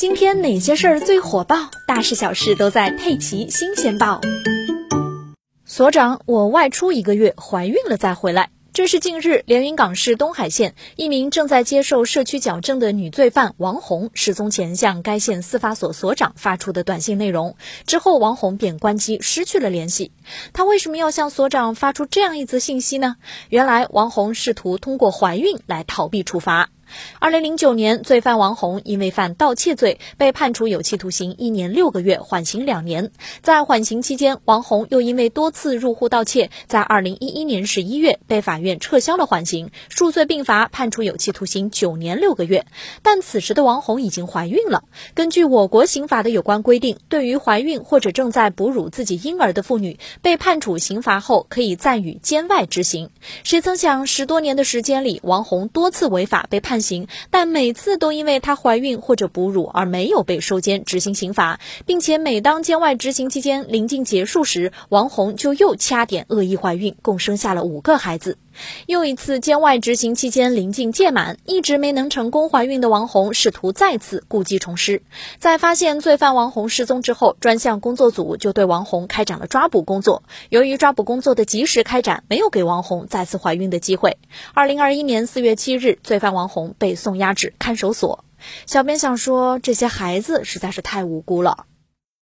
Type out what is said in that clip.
今天哪些事儿最火爆？大事小事都在《佩奇新鲜报》。所长，我外出一个月，怀孕了再回来。这是近日连云港市东海县一名正在接受社区矫正的女罪犯王红失踪前向该县司法所所长发出的短信内容。之后，王红便关机，失去了联系。她为什么要向所长发出这样一则信息呢？原来，王红试图通过怀孕来逃避处罚。二零零九年，罪犯王红因为犯盗窃罪被判处有期徒刑一年六个月，缓刑两年。在缓刑期间，王红又因为多次入户盗窃，在二零一一年十一月被法院撤销了缓刑，数罪并罚，判处有期徒刑九年六个月。但此时的王红已经怀孕了。根据我国刑法的有关规定，对于怀孕或者正在哺乳自己婴儿的妇女，被判处刑罚后可以暂予监外执行。谁曾想，十多年的时间里，王红多次违法被判。刑，但每次都因为她怀孕或者哺乳而没有被收监执行刑罚，并且每当监外执行期间临近结束时，王红就又掐点恶意怀孕，共生下了五个孩子。又一次监外执行期间临近届满，一直没能成功怀孕的王红试图再次故技重施，在发现罪犯王红失踪之后，专项工作组就对王红开展了抓捕工作。由于抓捕工作的及时开展，没有给王红再次怀孕的机会。二零二一年四月七日，罪犯王红被送押至看守所。小编想说，这些孩子实在是太无辜了。